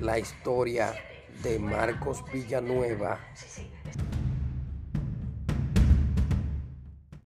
la historia de Marcos Villanueva